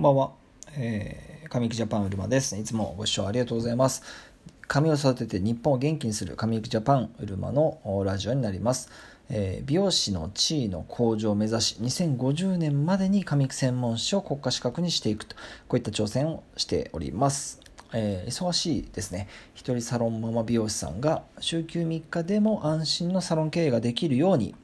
こんばんは。えー、神木ジャパンうるまです。いつもご視聴ありがとうございます。髪を育てて日本を元気にする神木ジャパンうるまのラジオになります。えー、美容師の地位の向上を目指し、2050年までに髪専門師を国家資格にしていくと、こういった挑戦をしております。えー、忙しいですね。一人サロンママ美容師さんが週休3日でも安心のサロン経営ができるように、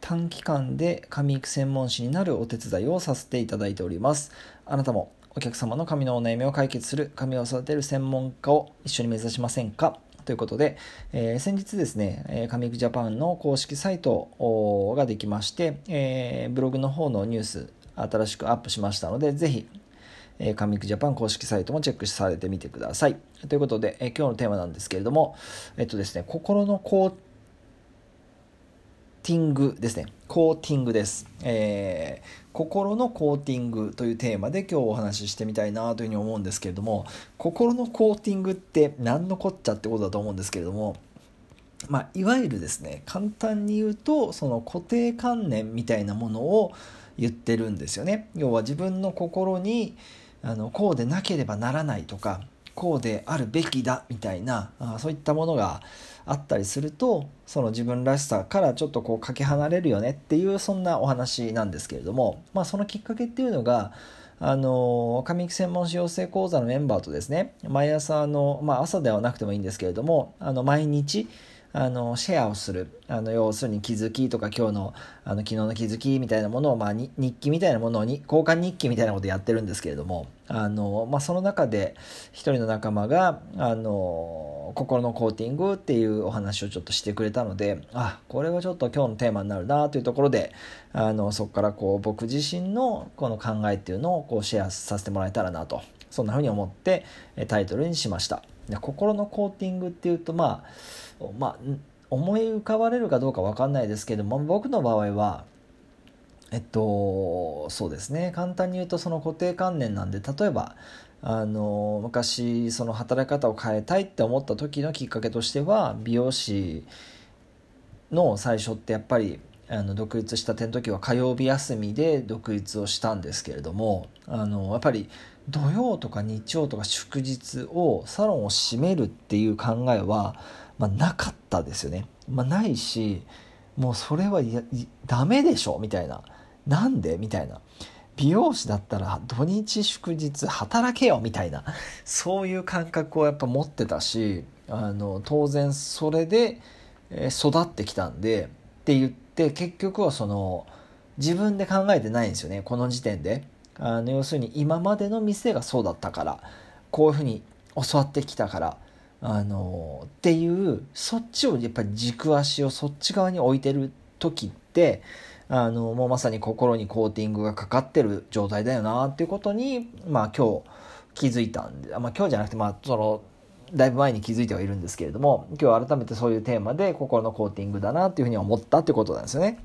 短期間で髪育専門師になるお手伝いをさせていただいております。あなたもお客様の髪のお悩みを解決する髪を育てる専門家を一緒に目指しませんか？ということで、えー、先日ですね、えー、髪育ジャパンの公式サイトができまして、えー、ブログの方のニュース新しくアップしましたので、ぜひ、えー、カミックジャパン公式サイトもチェックされてみてください。ということで、え、今日のテーマなんですけれども、えっとですね、心のティングですね。コーティングです。えー、心のコーティングというテーマで今日お話ししてみたいなというふうに思うんですけれども、心のコーティングって何のこっちゃってことだと思うんですけれども、まあ、いわゆるですね、簡単に言うと、その固定観念みたいなものを言ってるんですよね。要は自分の心に、あの、こうでなければならないとか、こうであるべきだみたいなあそういったものがあったりするとその自分らしさからちょっとこうかけ離れるよねっていうそんなお話なんですけれども、まあ、そのきっかけっていうのがあの上育専門士養成講座のメンバーとですね毎朝の、まあ、朝ではなくてもいいんですけれどもあの毎日あのシェアをするあの要するに気づきとか今日のあの昨日の気づきみたいなものを、まあ、日記みたいなものに交換日記みたいなことやってるんですけれどもあの、まあ、その中で一人の仲間があの心のコーティングっていうお話をちょっとしてくれたのであこれはちょっと今日のテーマになるなというところであのそこからこう僕自身のこの考えっていうのをこうシェアさせてもらえたらなとそんなふうに思ってタイトルにしました。心のコーティングっていうとまあまあ思い浮かばれるかどうか分かんないですけども僕の場合はえっとそうですね。簡単に言うとその固定観念なんで例えばあの昔その働き方を変えたいって思った時のきっかけとしては美容師の最初ってやっぱりあの独立したての時は火曜日休みで独立をしたんですけれどもあのやっぱり土曜とか日曜とか祝日をサロンを閉めるっていう考えは、まあ、なかったですよね。まあ、ないしもうそれはやダメでしょみたいな。なんでみたいな。美容師だったら土日祝日働けよみたいなそういう感覚をやっぱ持ってたしあの当然それで育ってきたんでって言って結局はその自分で考えてないんですよねこの時点であの要するに今までの店がそうだったからこういうふうに教わってきたからあのっていうそっちをやっぱり軸足をそっち側に置いてる時ってあのもうまさに心にコーティングがかかってる状態だよなっていうことにまあ今日気づいたんで、まあ、今日じゃなくてまあそのだいぶ前に気づいてはいるんですけれども今日改めてそういうテーマで心のコーティングだなっていうふうに思ったってことなんですよね。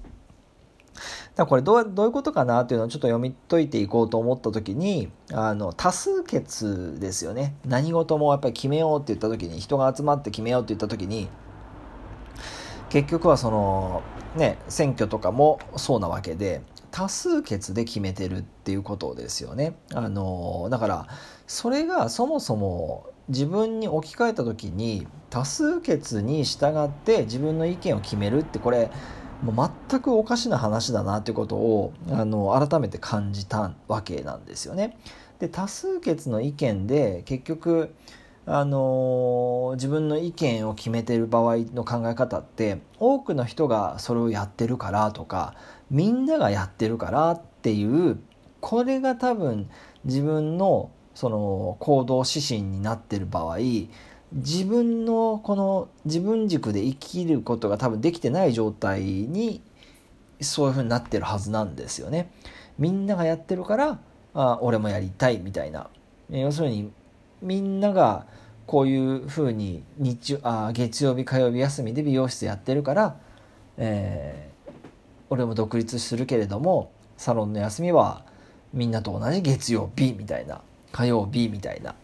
だこれどうどういうことかなっていうのをちょっと読み解いていこうと思った時にあの多数決ですよね何事もやっぱり決めようって言った時に人が集まって決めようって言った時に結局はそのね選挙とかもそうなわけで多数決で決めてるっていうことですよね。あのだからそれがそもそも自分に置き換えた時に多数決に従って自分の意見を決めるってこれもう全くおかしな話だなということをあの改めて感じたわけなんですよね。で多数決の意見で結局あの自分の意見を決めてる場合の考え方って多くの人がそれをやってるからとかみんながやってるからっていうこれが多分自分のその行動指針になってる場合自分のこの自分軸で生きることが多分できてない状態にそういうふうになってるはずなんですよね。みんながやってるからあ俺もやりたいみたいな。要するにみんながこういうふうに日あ月曜日火曜日休みで美容室やってるから、えー、俺も独立するけれどもサロンの休みはみんなと同じ月曜日みたいな火曜日みたいな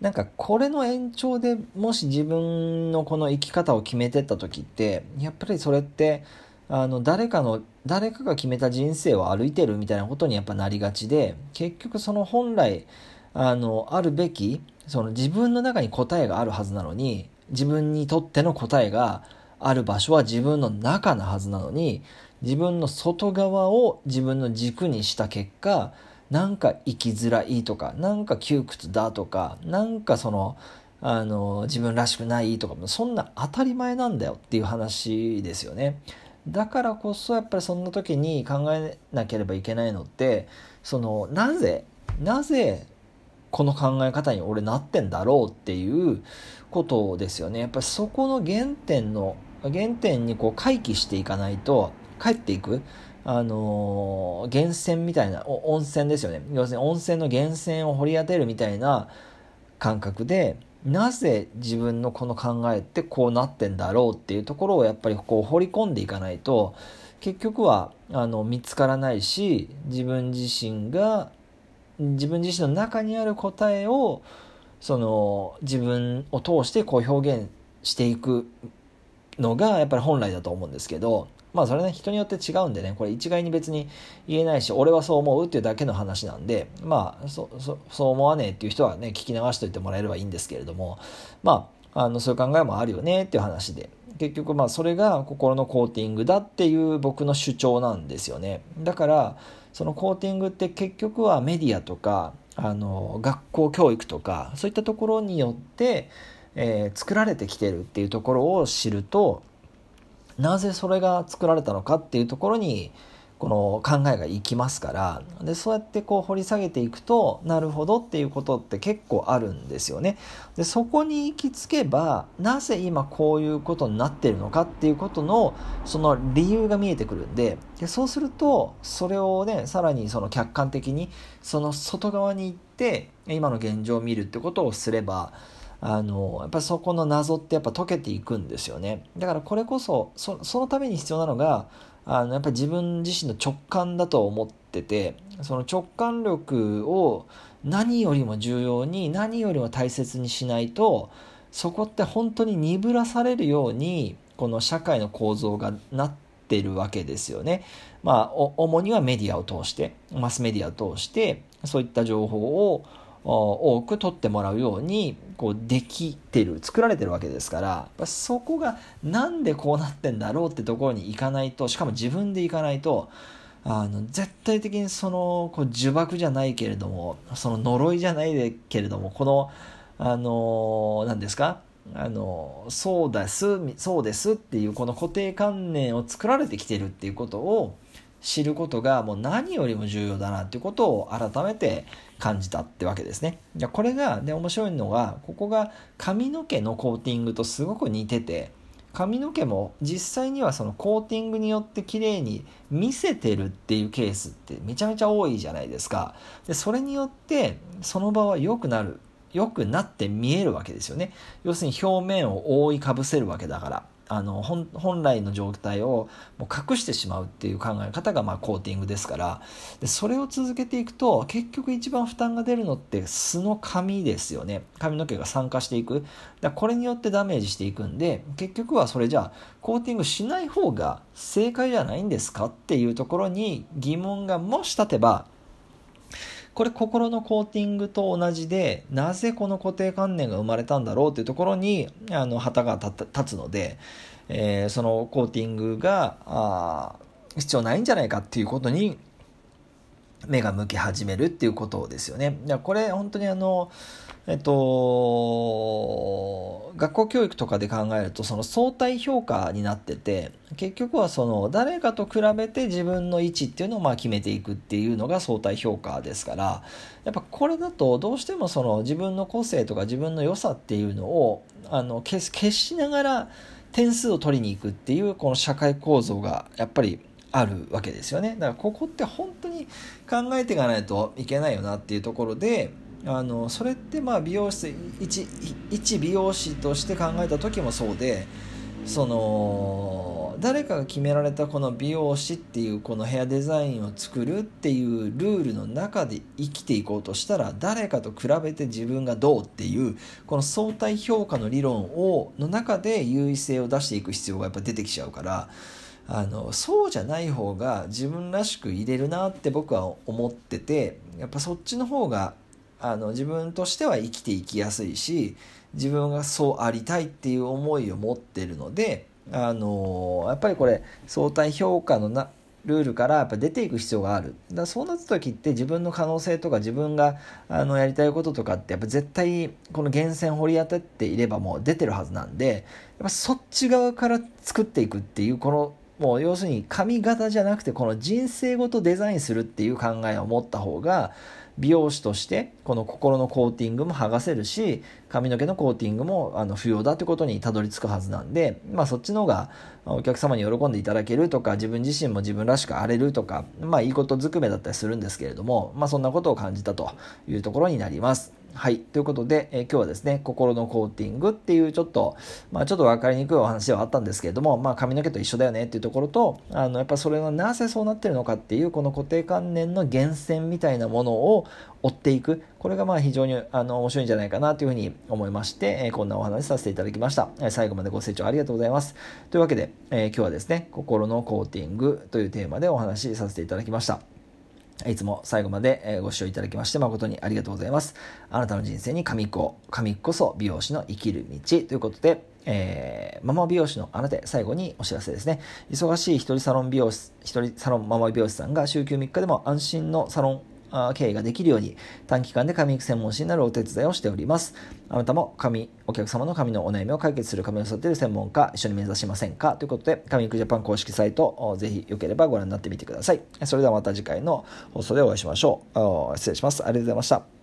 なんかこれの延長でもし自分のこの生き方を決めてった時ってやっぱりそれってあの誰かの誰かが決めた人生を歩いてるみたいなことにやっぱなりがちで結局その本来あのあるべきその自分の中に答えがあるはずなのに自分にとっての答えがある場所は自分の中なはずなのに自分の外側を自分の軸にした結果なんか生きづらいとかなんか窮屈だとかなんかそのあの自分らしくないとかそんな当たり前なんだよっていう話ですよね。だからこそやっぱりそんな時に考えなければいけないのってそのなぜなぜこの考え方に俺なってんだろうっていうことですよね。やっぱりそこの原点の原点にこう回帰していかないと帰っていくあのー、源泉みたいな温泉ですよね。要するに温泉の源泉を掘り当てるみたいな感覚でなぜ自分のこの考えってこうなってんだろうっていうところをやっぱりこう掘り込んでいかないと結局はあの見つからないし自分自身が自分自身の中にある答えをその自分を通してこう表現していくのがやっぱり本来だと思うんですけどまあそれね人によって違うんでねこれ一概に別に言えないし俺はそう思うっていうだけの話なんでまあそそそう思わねえっていう人はね聞き流しといてもらえればいいんですけれどもまああのそういう考えもあるよねっていう話で。結局まあそれが心のコーティングだっていう僕の主張なんですよね。だからそのコーティングって結局はメディアとかあの学校教育とかそういったところによって、えー、作られてきてるっていうところを知るとなぜそれが作られたのかっていうところにこの考えがいきますからでそうやってこう掘り下げていくとなるほどっていうことって結構あるんですよね。でそこに行き着けばなぜ今こういうことになってるのかっていうことのその理由が見えてくるんででそうするとそれをねさらにその客観的にその外側に行って今の現状を見るってことをすればあのやっぱそこの謎ってやっぱ解けていくんですよねだからこれこそそのために必要なのがあのやっぱり自分自身の直感だと思っててその直感力を何よりも重要に何よりも大切にしないとそこって本当に鈍らされるようにこの社会の構造がなってるわけですよね。まあ主にはメディアを通してマスメディアを通してそういった情報を多く取ってもらうようにこうできてる作られてるわけですからそこがなんでこうなってんだろうってところに行かないとしかも自分で行かないとあの絶対的にそのこう呪縛じゃないけれどもその呪いじゃないけれどもこのあの何ですか？あのそうですそうですっていうこの固定観念を作られてきてるっていうことを知ることがもう何よりも重要だなっていうことを改めて感じたってわけですね。いやこれがで面白いのがここが髪の毛のコーティングとすごく似てて髪の毛も実際にはそのコーティングによって綺麗に見せてるっていうケースってめちゃめちゃ多いじゃないですか。でそれによってその場は良くなる良くなって見えるわけですよね。要するに表面を覆いかぶせるわけだから。あの本来の状態をもう隠してしまうっていう考え方がまあコーティングですから。でそれを続けていくと結局一番負担が出るのって素の髪ですよね。髪の毛が酸化していく。だこれによってダメージしていくんで結局はそれじゃあコーティングしない方が正解じゃないんですかっていうところに疑問がもし立てばこれ心のコーティングと同じでなぜこの固定観念が生まれたんだろうというところにあの旗が立つので、えー、そのコーティングがあ必要ないんじゃないかっていうことに目が向き始めるっていうことですよね。これ本当にあのえっと、学校教育とかで考えるとその相対評価になってて結局はその誰かと比べて自分の位置っていうのをまあ決めていくっていうのが相対評価ですからやっぱこれだとどうしてもその自分の個性とか自分の良さっていうのをあの消消しながら点数を取りに行くっていうこの社会構造がやっぱりあるわけですよね。だからここって本当に考えていかないといけないよなっていうところであのそれってまあ美容室一一美容師として考えた時もそうでその誰かが決められたこの美容師っていうこのヘアデザインを作るっていうルールの中で生きていこうとしたら誰かと比べて自分がどうっていうこの相対評価の理論をの中で優位性を出していく必要がやっぱ出てきちゃうからあのそうじゃない方が自分らしく入れるなって僕は思っててやっぱそっちの方があの自分としては生きていきやすいし自分がそうありたいっていう思いを持ってるのであのやっぱりこれ相対評価のなルールからやっぱ出ていく必要がある。だそうなった時って自分の可能性とか自分があのやりたいこととかってやっぱ絶対この源泉掘り当てていればもう出てるはずなんでやっぱそっち側から作っていくっていうこのもう要するに髪型じゃなくてこの人生ごとデザインするっていう考えを持った方が美容師としてこの心のコーティングも剥がせるし髪の毛のコーティングもあの不要だってことにたどり着くはずなんで、まあ、そっちの方がお客様に喜んでいただけるとか自分自身も自分らしく荒れるとか、まあ、いいことずくめだったりするんですけれども、まあ、そんなことを感じたというところになります。はい。ということで、えー、今日はですね、心のコーティングっていうちょっと、まあちょっと分かりにくいお話ではあったんですけれども、まあ髪の毛と一緒だよねっていうところと、あの、やっぱそれがなぜそうなってるのかっていう、この固定観念の源泉みたいなものを追っていく。これがまあ非常にあの面白いんじゃないかなというふうに思いまして、えー、こんなお話させていただきました。えー、最後までご清聴ありがとうございます。というわけで、え、今日はですね、心のコーティングというテーマでお話しさせていただきました。いつも最後までご視聴いただきまして誠にありがとうございます。あなたの人生に神子、神こそ美容師の生きる道ということで、えー、ママ美容師のあなた最後にお知らせですね。忙しい一人サロン美容師、一人サロンママ美容師さんが週休3日でも安心のサロン経営ができるように短期間で髪育専門士になるお手伝いをしております。あなたも髪、お客様の髪のお悩みを解決する髪を育てる専門家、一緒に目指しませんか？ということで、髪育ジャパン公式サイト、ぜひよければご覧になってみてください。それではまた次回の放送でお会いしましょう。失礼します。ありがとうございました。